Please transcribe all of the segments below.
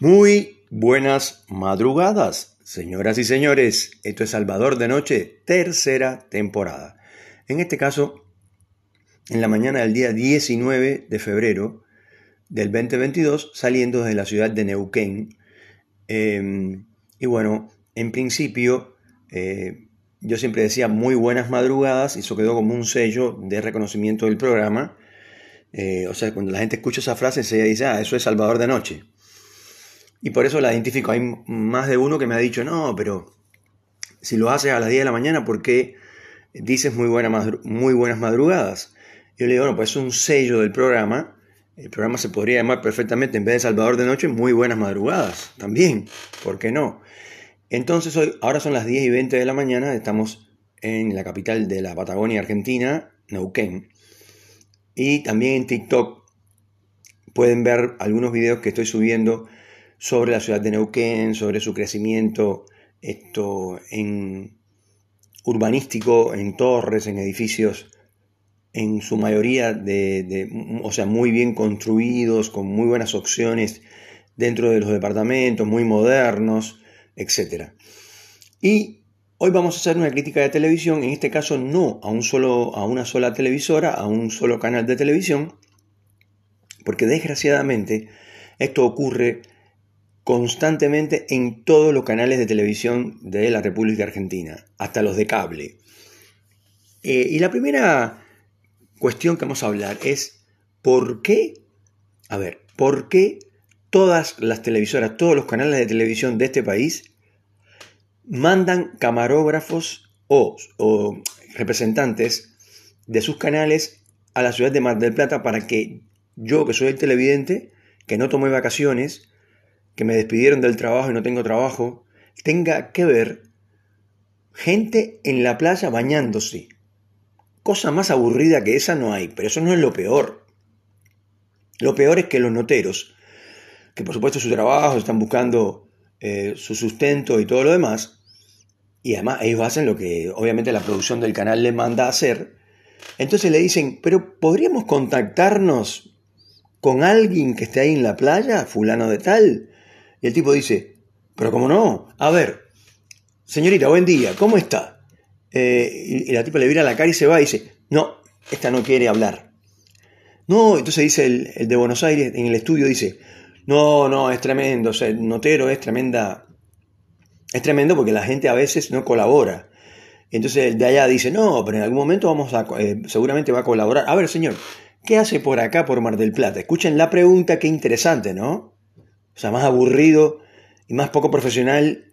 Muy buenas madrugadas, señoras y señores. Esto es Salvador de Noche, tercera temporada. En este caso, en la mañana del día 19 de febrero del 2022, saliendo desde la ciudad de Neuquén. Em, y bueno, en principio, eh, yo siempre decía muy buenas madrugadas, y eso quedó como un sello de reconocimiento del programa. Eh, o sea, cuando la gente escucha esa frase, se dice, ah, eso es Salvador de Noche. Y por eso la identifico. Hay más de uno que me ha dicho, no, pero si lo haces a las 10 de la mañana, ¿por qué dices muy, muy buenas madrugadas? Yo le digo, bueno, pues es un sello del programa. El programa se podría llamar perfectamente, en vez de Salvador de Noche, muy buenas madrugadas. También, ¿por qué no? Entonces, hoy, ahora son las 10 y 20 de la mañana, estamos en la capital de la Patagonia Argentina, Neuquén. Y también en TikTok pueden ver algunos videos que estoy subiendo sobre la ciudad de Neuquén, sobre su crecimiento esto, en urbanístico, en torres, en edificios, en su mayoría de, o sea, muy bien construidos, con muy buenas opciones dentro de los departamentos, muy modernos, etc. Y hoy vamos a hacer una crítica de televisión, en este caso no a, un solo, a una sola televisora, a un solo canal de televisión, porque desgraciadamente esto ocurre constantemente en todos los canales de televisión de la República Argentina, hasta los de cable. Eh, y la primera cuestión que vamos a hablar es por qué, a ver, por qué todas las televisoras, todos los canales de televisión de este país mandan camarógrafos o, o representantes de sus canales a la ciudad de Mar del Plata para que yo, que soy el televidente, que no tomé vacaciones, que me despidieron del trabajo y no tengo trabajo, tenga que ver gente en la playa bañándose. Cosa más aburrida que esa no hay, pero eso no es lo peor. Lo peor es que los noteros, que por supuesto su trabajo, están buscando eh, su sustento y todo lo demás, y además ellos hacen lo que obviamente la producción del canal les manda a hacer, entonces le dicen, pero podríamos contactarnos con alguien que esté ahí en la playa, fulano de tal, y el tipo dice, pero ¿cómo no? A ver, señorita, buen día, ¿cómo está? Eh, y, la tipa le vira la cara y se va y dice, no, esta no quiere hablar. No, entonces dice el, de Buenos Aires en el estudio, dice, no, no, es tremendo, o sea, el notero es tremenda, es tremendo porque la gente a veces no colabora. Entonces el de allá dice, no, pero en algún momento vamos a, eh, seguramente va a colaborar. A ver, señor, ¿qué hace por acá, por Mar del Plata? Escuchen la pregunta, qué interesante, ¿no? O sea, más aburrido y más poco profesional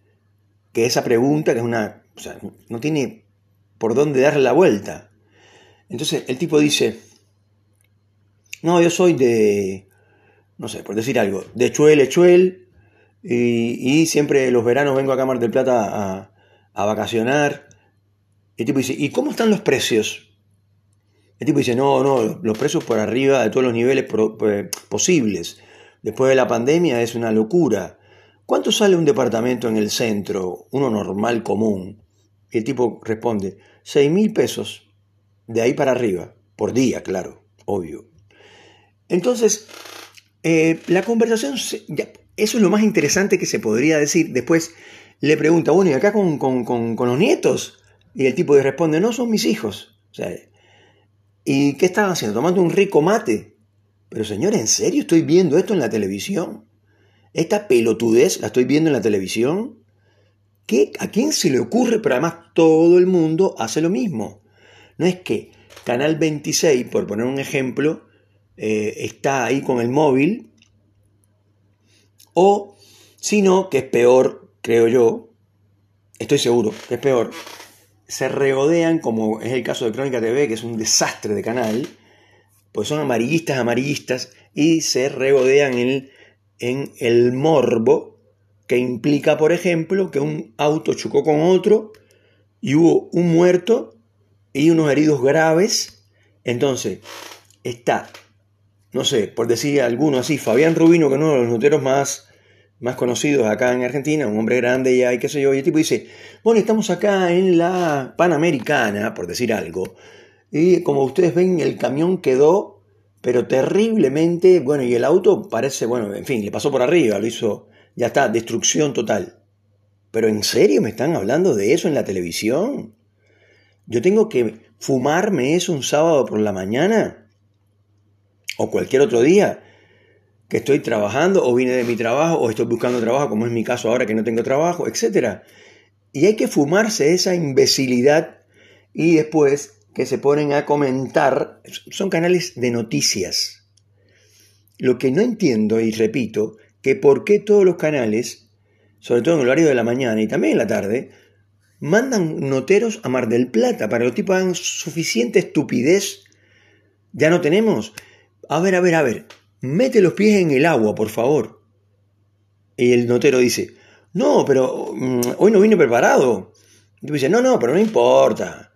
que esa pregunta, que es una... O sea, no tiene por dónde darle la vuelta. Entonces el tipo dice, no, yo soy de, no sé, por decir algo, de Chuel, Echuel, y, y siempre los veranos vengo a Mar del Plata a, a vacacionar. El tipo dice, ¿y cómo están los precios? El tipo dice, no, no, los precios por arriba de todos los niveles posibles. Después de la pandemia es una locura. ¿Cuánto sale un departamento en el centro, uno normal, común? Y el tipo responde, seis mil pesos, de ahí para arriba, por día, claro, obvio. Entonces, eh, la conversación, eso es lo más interesante que se podría decir. Después le pregunta, bueno, ¿y acá con, con los nietos? Y el tipo le responde, no, son mis hijos. O sea, ¿y qué estaban haciendo? Tomando un rico mate. Pero señor, ¿en serio estoy viendo esto en la televisión? ¿Esta pelotudez la estoy viendo en la televisión? ¿Qué? ¿A quién se le ocurre? Pero además todo el mundo hace lo mismo. No es que Canal 26, por poner un ejemplo, eh, está ahí con el móvil, o sino que es peor, creo yo, estoy seguro que es peor, se regodean, como es el caso de Crónica TV, que es un desastre de canal, pues son amarillistas, amarillistas, y se regodean en, en el morbo que implica, por ejemplo, que un auto chocó con otro y hubo un muerto y unos heridos graves. Entonces, está, no sé, por decir alguno así, Fabián Rubino, que es uno de los noteros más, más conocidos acá en Argentina, un hombre grande ya y qué sé yo, y el tipo dice, bueno, estamos acá en la Panamericana, por decir algo, y como ustedes ven, el camión quedó pero terriblemente, bueno, y el auto parece, bueno, en fin, le pasó por arriba, lo hizo, ya está, destrucción total. Pero ¿en serio me están hablando de eso en la televisión? ¿Yo tengo que fumarme eso un sábado por la mañana? ¿O cualquier otro día? que estoy trabajando o vine de mi trabajo o estoy buscando trabajo, como es mi caso ahora que no tengo trabajo, etc. Y hay que fumarse esa imbecilidad y después que se ponen a comentar, son canales de noticias. Lo que no entiendo, y repito, que por qué todos los canales, sobre todo en el horario de la mañana y también en la tarde, mandan noteros a Mar del Plata para que los tipos hagan suficiente estupidez. Ya no tenemos. A ver, a ver, a ver. Mete los pies en el agua, por favor. Y el notero dice, no, pero mm, hoy no vine preparado. Y tú dices, no, no, pero no importa.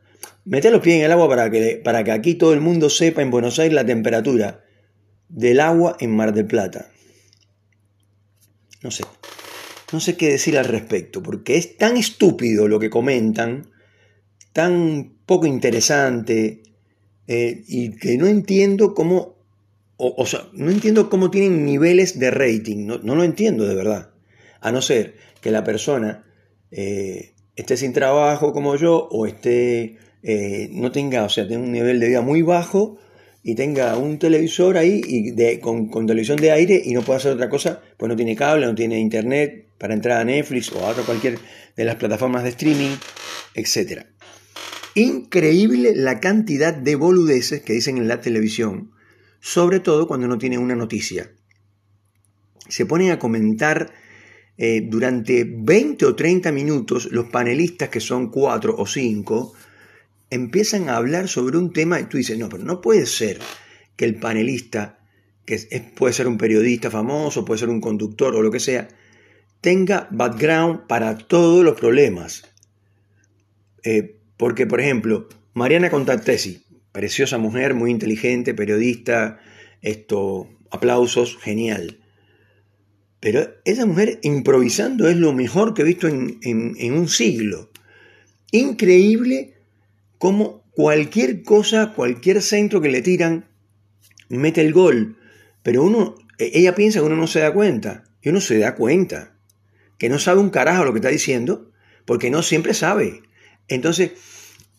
Mete los pies en el agua para que, para que aquí todo el mundo sepa en Buenos Aires la temperatura del agua en Mar del Plata. No sé. No sé qué decir al respecto, porque es tan estúpido lo que comentan, tan poco interesante, eh, y que no entiendo cómo, o, sea, no entiendo cómo tienen niveles de rating, no, lo entiendo de verdad, a no ser que la persona eh, esté sin trabajo como yo, o esté, eh, no tenga, o sea, tenga un nivel de vida muy bajo, y tenga un televisor ahí y de, con, televisión de aire y no pueda hacer otra cosa, pues no tiene cable, no tiene internet para entrar a Netflix o a cualquier de las plataformas de streaming, etc. Increíble la cantidad de boludeces que dicen en la televisión, sobre todo cuando no tiene una noticia. Se ponen a comentar eh, durante 20 o 30 minutos los panelistas, que son cuatro o cinco, empiezan a hablar sobre un tema y tú dices, no, pero no puede ser que el panelista, que puede ser un periodista famoso, puede ser un conductor o lo que sea, tenga background para todos los problemas. Eh, porque, por ejemplo, Mariana Contartesi, preciosa mujer, muy inteligente, periodista, esto, aplausos, genial. Pero esa mujer improvisando es lo mejor que he visto en, en un siglo. Increíble como cualquier cosa, cualquier centro que le tiran, mete el gol. Pero uno, e, ella piensa que uno no se da cuenta. Y uno se da cuenta. Que no sabe un carajo lo que está diciendo, porque no siempre sabe. Entonces,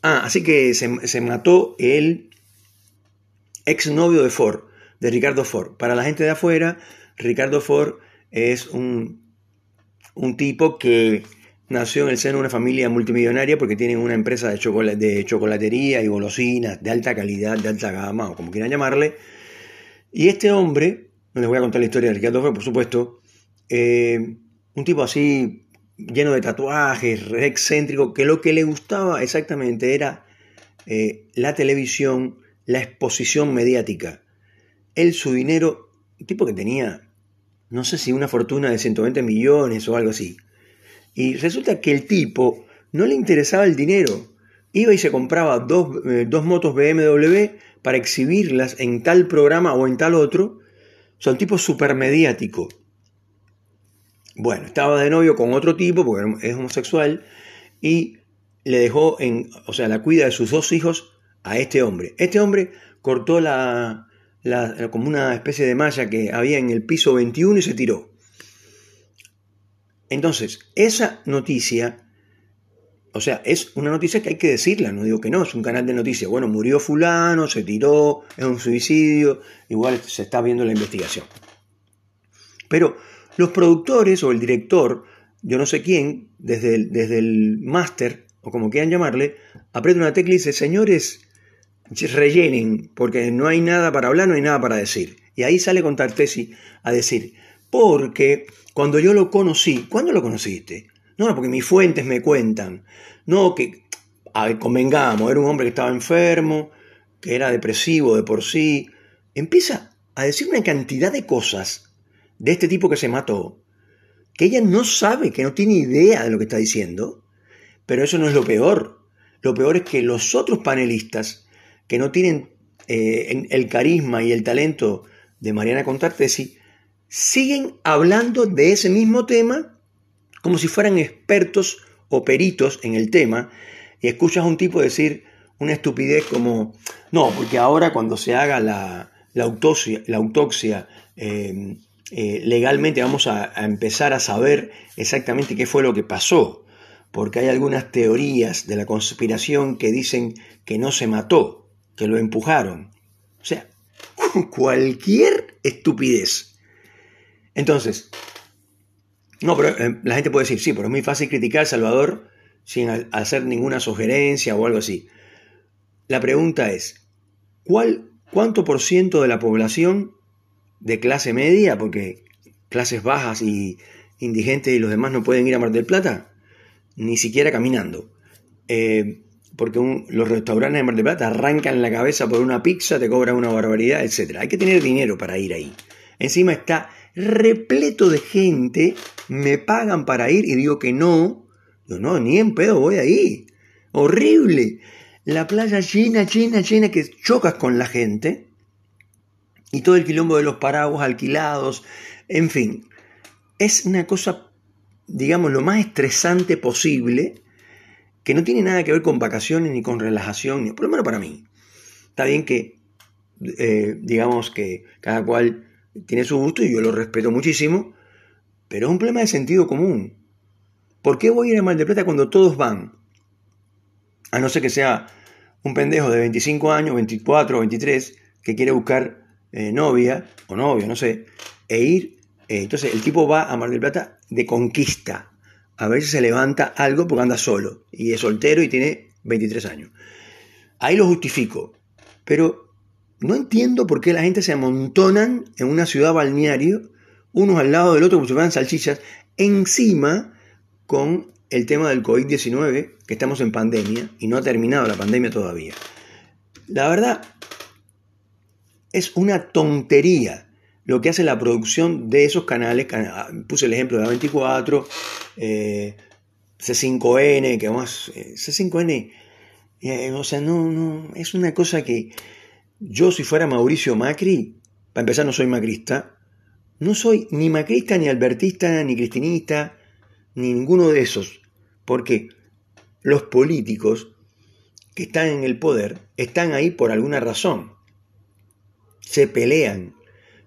ah, así que se, se mató el exnovio de Ford, de Ricardo Ford. Para la gente de afuera, Ricardo Ford es un, un tipo que nació en el seno de una familia multimillonaria porque tienen una empresa de, de chocolatería y golosinas de alta calidad, de alta gama, o como quieran llamarle. Y este hombre, no les voy a contar la historia de Ricardo Fue, por supuesto, eh, un tipo así lleno de tatuajes, excéntrico, que lo que le gustaba exactamente era eh, la televisión, la exposición mediática. Él, su dinero, un tipo que tenía, no sé si una fortuna de 120 millones o algo así. Y resulta que el tipo no le interesaba el dinero. Iba y se compraba dos, eh, motos BMW para exhibirlas en tal programa o en tal otro. Son sea, tipo súper mediático. Bueno, estaba de novio con otro tipo, porque es homosexual, y le dejó o sea, la cuida de sus dos hijos a este hombre. Este hombre cortó la, la, como una especie de malla que había en el piso 21 y se tiró. Entonces, esa noticia, o sea, es una noticia que hay que decirla, no digo que no, es un canal de noticias. Bueno, murió fulano, se tiró, es un suicidio, igual se está viendo la investigación. Pero los productores o el director, yo no sé quién, desde el, desde el máster, o como quieran llamarle, aprieta una tecla y dice, señores, rellenen, porque no hay nada para hablar, no hay nada para decir. Y ahí sale con Tartesi a decir, porque cuando yo lo conocí, ¿cuándo lo conociste? No, porque mis fuentes me cuentan. No, que, convengamos, era un hombre que estaba enfermo, que era depresivo de por sí. Empieza a decir una cantidad de cosas de este tipo que se mató, que ella no sabe, que no tiene idea de lo que está diciendo. Pero eso no es lo peor. Lo peor es que los otros panelistas, que no tienen eh, el carisma y el talento de Mariana Contartesi, siguen hablando de ese mismo tema como si fueran expertos o peritos en el tema y escuchas a un tipo decir una estupidez como, no, porque ahora cuando se haga la, la autopsia, autopsia eh, legalmente vamos a, empezar a saber exactamente qué fue lo que pasó, porque hay algunas teorías de la conspiración que dicen que no se mató, que lo empujaron. O sea, cualquier estupidez. Entonces, no, pero eh, la gente puede decir, sí, pero es muy fácil criticar a Salvador sin hacer ninguna sugerencia o algo así. La pregunta es, ¿cuál, ¿cuánto por ciento de la población de clase media, porque clases bajas y indigentes y los demás no pueden ir a Mar del Plata, ni siquiera caminando. Eh, porque los restaurantes de Mar del Plata arrancan la cabeza por una pizza, te cobran una barbaridad, etc. Hay que tener dinero para ir ahí. Encima está repleto de gente, me pagan para ir y digo que no. Yo no, ni en pedo voy ahí. Horrible. La playa llena, llena, llena, que chocas con la gente y todo el quilombo de los paraguas alquilados, en fin, es una cosa, digamos, lo más estresante posible, que no tiene nada que ver con vacaciones ni con relajación, ni, por lo menos para mí. Está bien que, eh, digamos, que cada cual tiene su gusto y yo lo respeto muchísimo, pero es un problema de sentido común. ¿Por qué voy a ir a Mar del Plata cuando todos van? A no ser que sea un pendejo de 25 años, 24, 23, que quiere buscar eh, novia o novio, no sé, e ir. Eh, entonces el tipo va a Mar del Plata de conquista, a ver si se levanta algo porque anda solo y es soltero y tiene 23 años. Ahí lo justifico, pero no entiendo por qué la gente se amontonan en una ciudad balneario, unos al lado del otro como si fueran salchichas, encima con el tema del COVID-19, que estamos en pandemia y no ha terminado la pandemia todavía. La verdad, es una tontería lo que hace la producción de esos canales. Ah, puse el ejemplo de A24, eh, C5N, que más. Eh, C5N, eh, o sea, no, no, es una cosa que yo, si fuera Mauricio Macri, para empezar, no soy macrista, no soy ni macrista, ni albertista, ni cristinista, ni ninguno de esos, porque los políticos que están en el poder están ahí por alguna razón. Se pelean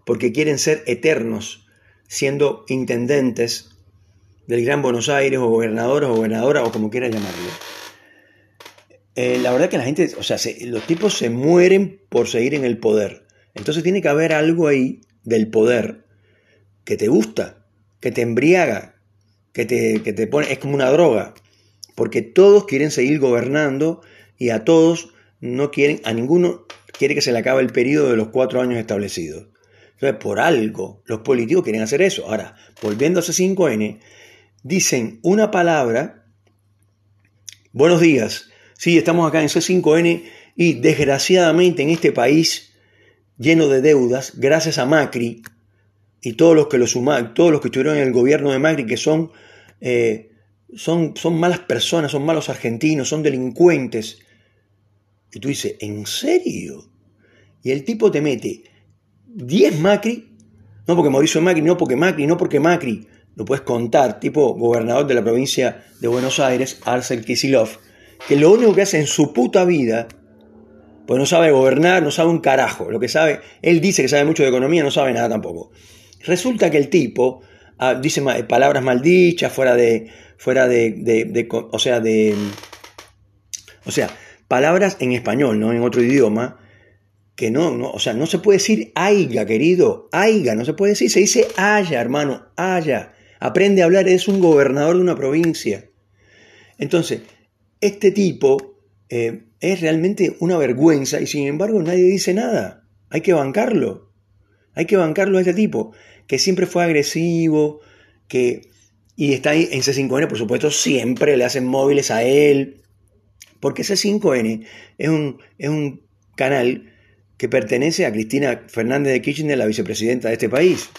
porque quieren ser eternos, siendo intendentes del Gran Buenos Aires o gobernadores o gobernadora o como quieran llamarlo. Eh, la verdad que la gente, o sea, los tipos se mueren por seguir en el poder. Entonces tiene que haber algo ahí del poder que te gusta, que te embriaga, que te, que te pone, es como una droga, porque todos quieren seguir gobernando y a todos no quieren, a ninguno quiere que se le acabe el periodo de los cuatro años establecidos. Entonces, por algo, los políticos quieren hacer eso. Ahora, volviendo a C5N, dicen una palabra, buenos días, sí, estamos acá en C5N y desgraciadamente en este país lleno de deudas, gracias a Macri y todos los que, lo suman, todos los que estuvieron en el gobierno de Macri, que son, eh, son, son malas personas, son malos argentinos, son delincuentes, y tú dices, ¿en serio? Y el tipo te mete 10 Macri, no porque Mauricio Macri, no porque Macri, no porque Macri, lo puedes contar, tipo gobernador de la provincia de Buenos Aires, Arcel Kisilov, que lo único que hace en su puta vida, pues no sabe gobernar, no sabe un carajo, lo que sabe, él dice que sabe mucho de economía, no sabe nada tampoco. Resulta que el tipo ah, dice palabras maldichas, fuera de, fuera de, o sea, de, o sea, palabras en español, no en otro idioma, que no, no, o sea, no se puede decir aiga, querido, aiga, no se puede decir, se dice haya, hermano, haya. Aprende a hablar, es un gobernador de una provincia. Entonces, este tipo eh, es realmente una vergüenza y sin embargo nadie dice nada. Hay que bancarlo. Hay que bancarlo a este tipo, que siempre fue agresivo, que... Y está ahí en C5N, por supuesto, siempre le hacen móviles a él, porque C5N es un, es un canal que pertenece a Cristina Fernández de Kirchner, la vicepresidenta de este país.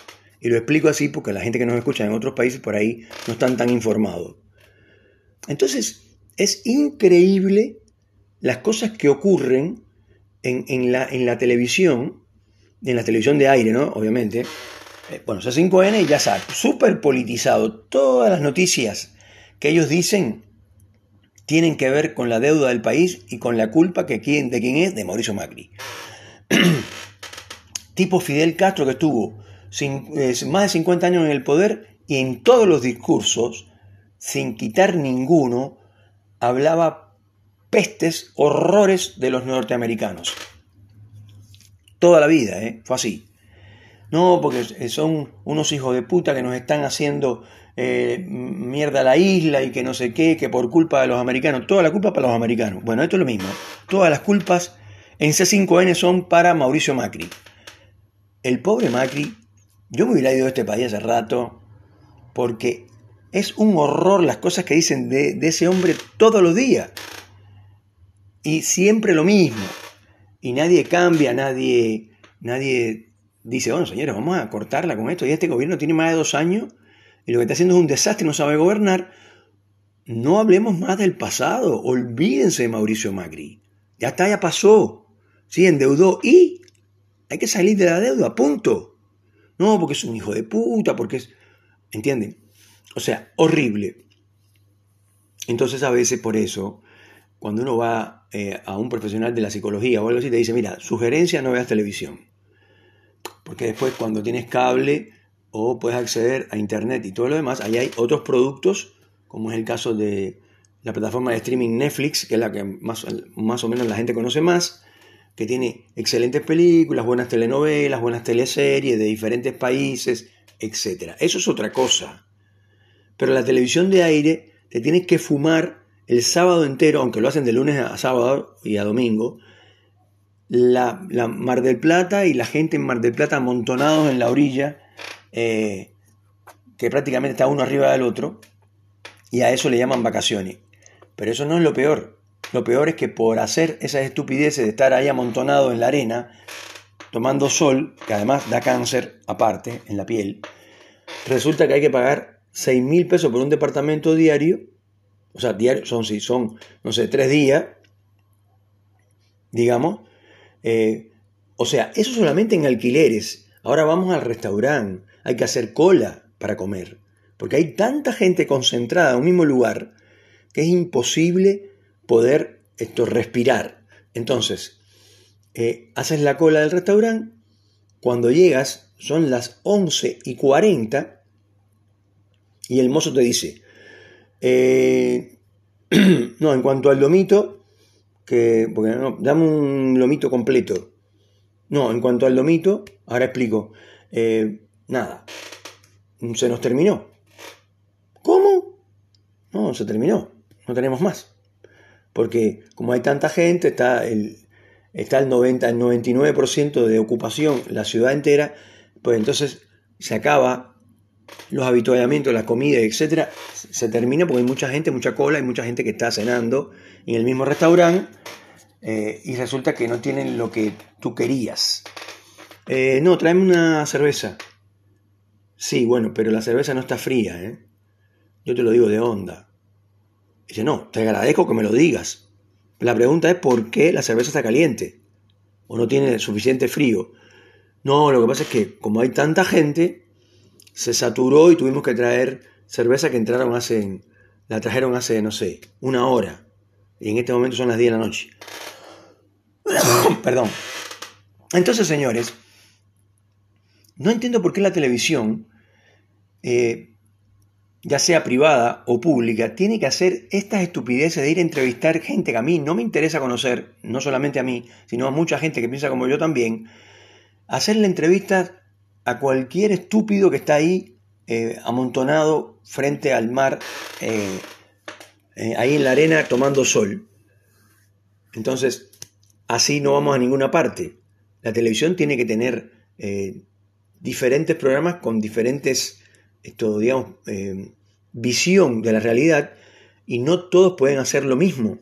Y lo explico así porque la gente que nos escucha en otros países por ahí no están tan informados. Entonces, es increíble las cosas que ocurren en, la, televisión, en la televisión de aire, ¿no? Obviamente. Eh, bueno, C5N ya sabe, súper politizado. Todas las noticias que ellos dicen tienen que ver con la deuda del país y con la culpa que, de quién es de Mauricio Macri. tipo Fidel Castro que estuvo eh, más de 50 años en el poder y en todos los discursos, sin quitar ninguno, hablaba pestes, horrores de los norteamericanos. Toda la vida, ¿eh? Fue así. No, porque son unos hijos de puta que nos están haciendo eh, mierda a la isla y que no sé qué, que por culpa de los americanos, toda la culpa para los americanos. Bueno, esto es lo mismo. Todas las culpas en C5N son para Mauricio Macri. El pobre Macri, yo me hubiera ido de este país hace rato, porque es un horror las cosas que dicen de, ese hombre todos los días. Y siempre lo mismo. Y nadie cambia, nadie, nadie dice, bueno, señores, vamos a cortarla con esto. Y este gobierno tiene más de dos años y lo que está haciendo es un desastre, no sabe gobernar. No hablemos más del pasado. Olvídense de Mauricio Macri. Ya está, ya pasó. Sí, endeudó y hay que salir de la deuda, punto. No, porque es un hijo de puta, porque es... ¿Entienden? O sea, horrible. Entonces a veces por eso, cuando uno va eh, a un profesional de la psicología o algo así, te dice, mira, sugerencia no veas televisión. Porque después cuando tienes cable o puedes acceder a internet y todo lo demás, ahí hay otros productos, como es el caso de la plataforma de streaming Netflix, que es la que más, más o menos la gente conoce más, que tiene excelentes películas, buenas telenovelas, buenas teleseries de diferentes países, etc. Eso es otra cosa. Pero la televisión de aire te tienes que fumar el sábado entero, aunque lo hacen de lunes a sábado y a domingo, la, Mar del Plata y la gente en Mar del Plata amontonados en la orilla, eh, que prácticamente está uno arriba del otro, y a eso le llaman vacaciones. Pero eso no es lo peor. Lo peor es que por hacer esas estupideces de estar ahí amontonado en la arena, tomando sol, que además da cáncer aparte en la piel, resulta que hay que pagar 6 mil pesos por un departamento diario, o sea, diario, son, si son, no sé, tres días, digamos, eh, o sea, eso solamente en alquileres. Ahora vamos al restaurante, hay que hacer cola para comer, porque hay tanta gente concentrada en un mismo lugar que es imposible poder esto, respirar. Entonces, eh, haces la cola del restaurante, cuando llegas son las 11 y 40 y el mozo te dice, eh, no, en cuanto al lomito, que, porque no, dame un lomito completo. No, en cuanto al lomito, ahora explico. Eh, nada, se nos terminó. ¿Cómo? No, se terminó, no tenemos más. Porque como hay tanta gente, está el, está el 90, el 99% de ocupación, la ciudad entera, pues entonces se acaba los habituallamientos, la comida, etcétera, se termina porque hay mucha gente, mucha cola, hay mucha gente que está cenando en el mismo restaurante eh, y resulta que no tienen lo que tú querías. Eh, no, tráeme una cerveza. Sí, bueno, pero la cerveza no está fría, ¿eh? Yo te lo digo de onda. Dice, no, te agradezco que me lo digas. La pregunta es por qué la cerveza está caliente o no tiene suficiente frío. No, lo que pasa es que como hay tanta gente, se saturó y tuvimos que traer cerveza que entraron hace, la trajeron hace, no sé, una hora. Y en este momento son las 10 de la noche. Perdón. Entonces, señores, no entiendo por qué la televisión, eh, ya sea privada o pública, tiene que hacer estas estupideces de ir a entrevistar gente que a mí no me interesa conocer, no solamente a mí, sino a mucha gente que piensa como yo también, hacerle entrevistas a cualquier estúpido que está ahí eh, amontonado frente al mar, eh, eh, ahí en la arena tomando sol. Entonces, así no vamos a ninguna parte. La televisión tiene que tener diferentes programas con diferentes, esto, digamos, visión de la realidad y no todos pueden hacer lo mismo.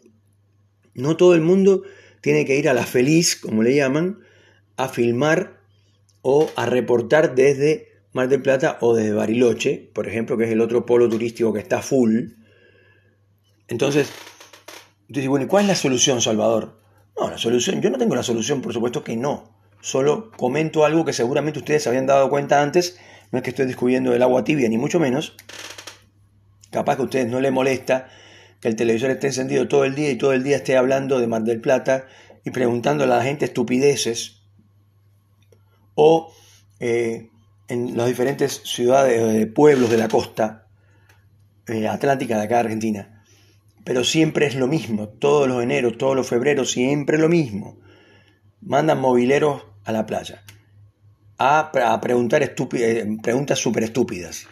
No todo el mundo tiene que ir a la feliz, como le llaman, a filmar o a reportar desde Mar del Plata o desde Bariloche, por ejemplo, que es el otro polo turístico que está full. Entonces, bueno, ¿y cuál es la solución, Salvador? No, la solución, yo no tengo la solución, por supuesto que no. Solo comento algo que seguramente ustedes habían dado cuenta antes. No es que estoy descubriendo el agua tibia, ni mucho menos. Capaz que a ustedes no les molesta que el televisor esté encendido todo el día y todo el día esté hablando de Mar del Plata y preguntándole a la gente estupideces o eh, en las diferentes ciudades, pueblos de la costa atlántica de acá Argentina. Pero siempre es lo mismo, todos los eneros, todos los febreros, siempre lo mismo. Mandan mobileros a la playa a, preguntar preguntas súper estúpidas.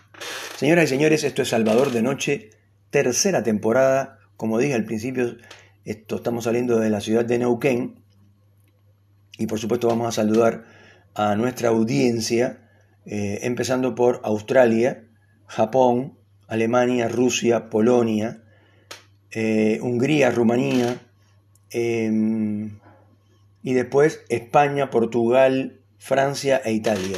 Señoras y señores, esto es Salvador de Noche, tercera temporada. Como dije al principio, esto, estamos saliendo de la ciudad de Neuquén y por supuesto vamos a saludar a nuestra audiencia, eh, empezando por Australia, Japón, Alemania, Rusia, Polonia, eh, Hungría, Rumanía, em, y después España, Portugal, Francia e Italia.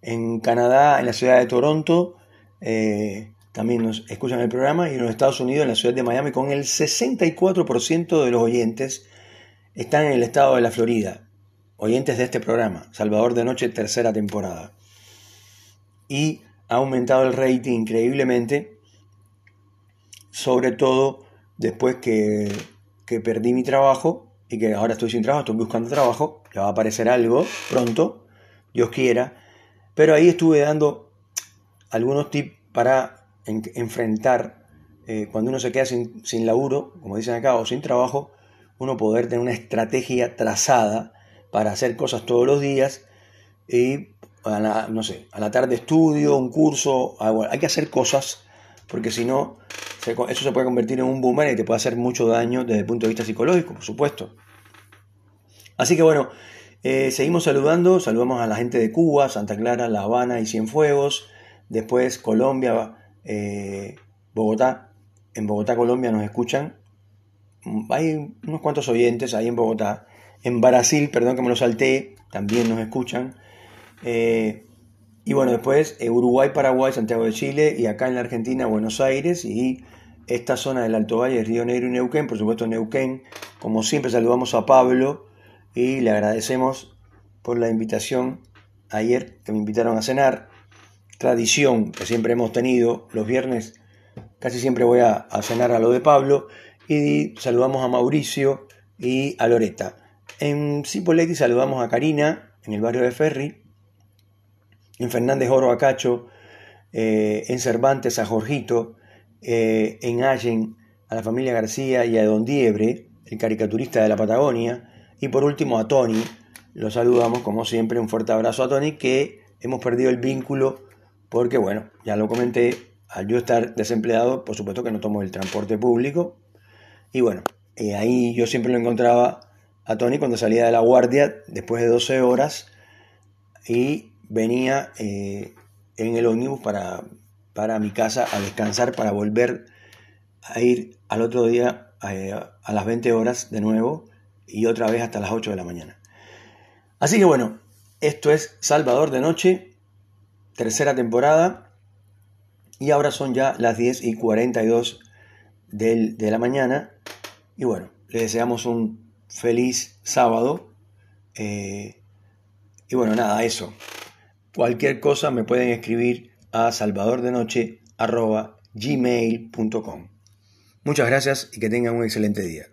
En Canadá, en la ciudad de Toronto, eh, también nos escuchan el programa y en los Estados Unidos, en la ciudad de Miami, con el 64% de los oyentes están en el estado de la Florida, oyentes de este programa, Salvador de Noche, tercera temporada. Y ha aumentado el rating increíblemente, sobre todo después que, que perdí mi trabajo y que ahora estoy sin trabajo, estoy buscando trabajo, ya va a aparecer algo pronto, Dios quiera, pero ahí estuve dando algunos tips para enfrentar eh, cuando uno se queda sin, sin laburo, como dicen acá, o sin trabajo, uno poder tener una estrategia trazada para hacer cosas todos los días y a la, no sé, a la tarde estudio, un curso, hay que hacer cosas porque si no, eso se puede convertir en un boomerang y te puede hacer mucho daño desde el punto de vista psicológico, por supuesto. Así que bueno, eh, seguimos saludando, saludamos a la gente de Cuba, Santa Clara, La Habana y Cienfuegos, después Colombia, eh, Bogotá, en Bogotá, Colombia nos escuchan, hay unos cuantos oyentes ahí en Bogotá, en Brasil, perdón que me lo salté, también nos escuchan, eh, y bueno, después Uruguay, Paraguay, Santiago de Chile y acá en la Argentina, Buenos Aires y esta zona del Alto Valle, Río Negro y Neuquén, por supuesto Neuquén, como siempre saludamos a Pablo, y le agradecemos por la invitación ayer que me invitaron a cenar. Tradición que siempre hemos tenido, los viernes casi siempre voy a, cenar a lo de Pablo y saludamos a Mauricio y a Loreta. En Cipoletti saludamos a Karina en el barrio de Ferry, en Fernández Oro a Cacho, eh, en Cervantes a Jorgito, eh, en Allen a la familia García y a Don Diebre, el caricaturista de la Patagonia, y por último a Tony, lo saludamos como siempre, un fuerte abrazo a Tony, que hemos perdido el vínculo porque, bueno, ya lo comenté, al yo estar desempleado, por supuesto que no tomo el transporte público. Y bueno, eh, ahí yo siempre lo encontraba a Tony cuando salía de la guardia después de 12 horas y venía eh, en el ómnibus para, para mi casa a descansar, para volver a ir al otro día eh, a las 20 horas de nuevo y otra vez hasta las 8 de la mañana. Así que bueno, esto es Salvador de Noche, tercera temporada, y ahora son ya las 10 y 42 del, de la mañana. Y bueno, les deseamos un feliz sábado. Eh, y bueno, nada, eso. Cualquier cosa me pueden escribir a salvadordenoche.gmail.com Muchas gracias y que tengan un excelente día.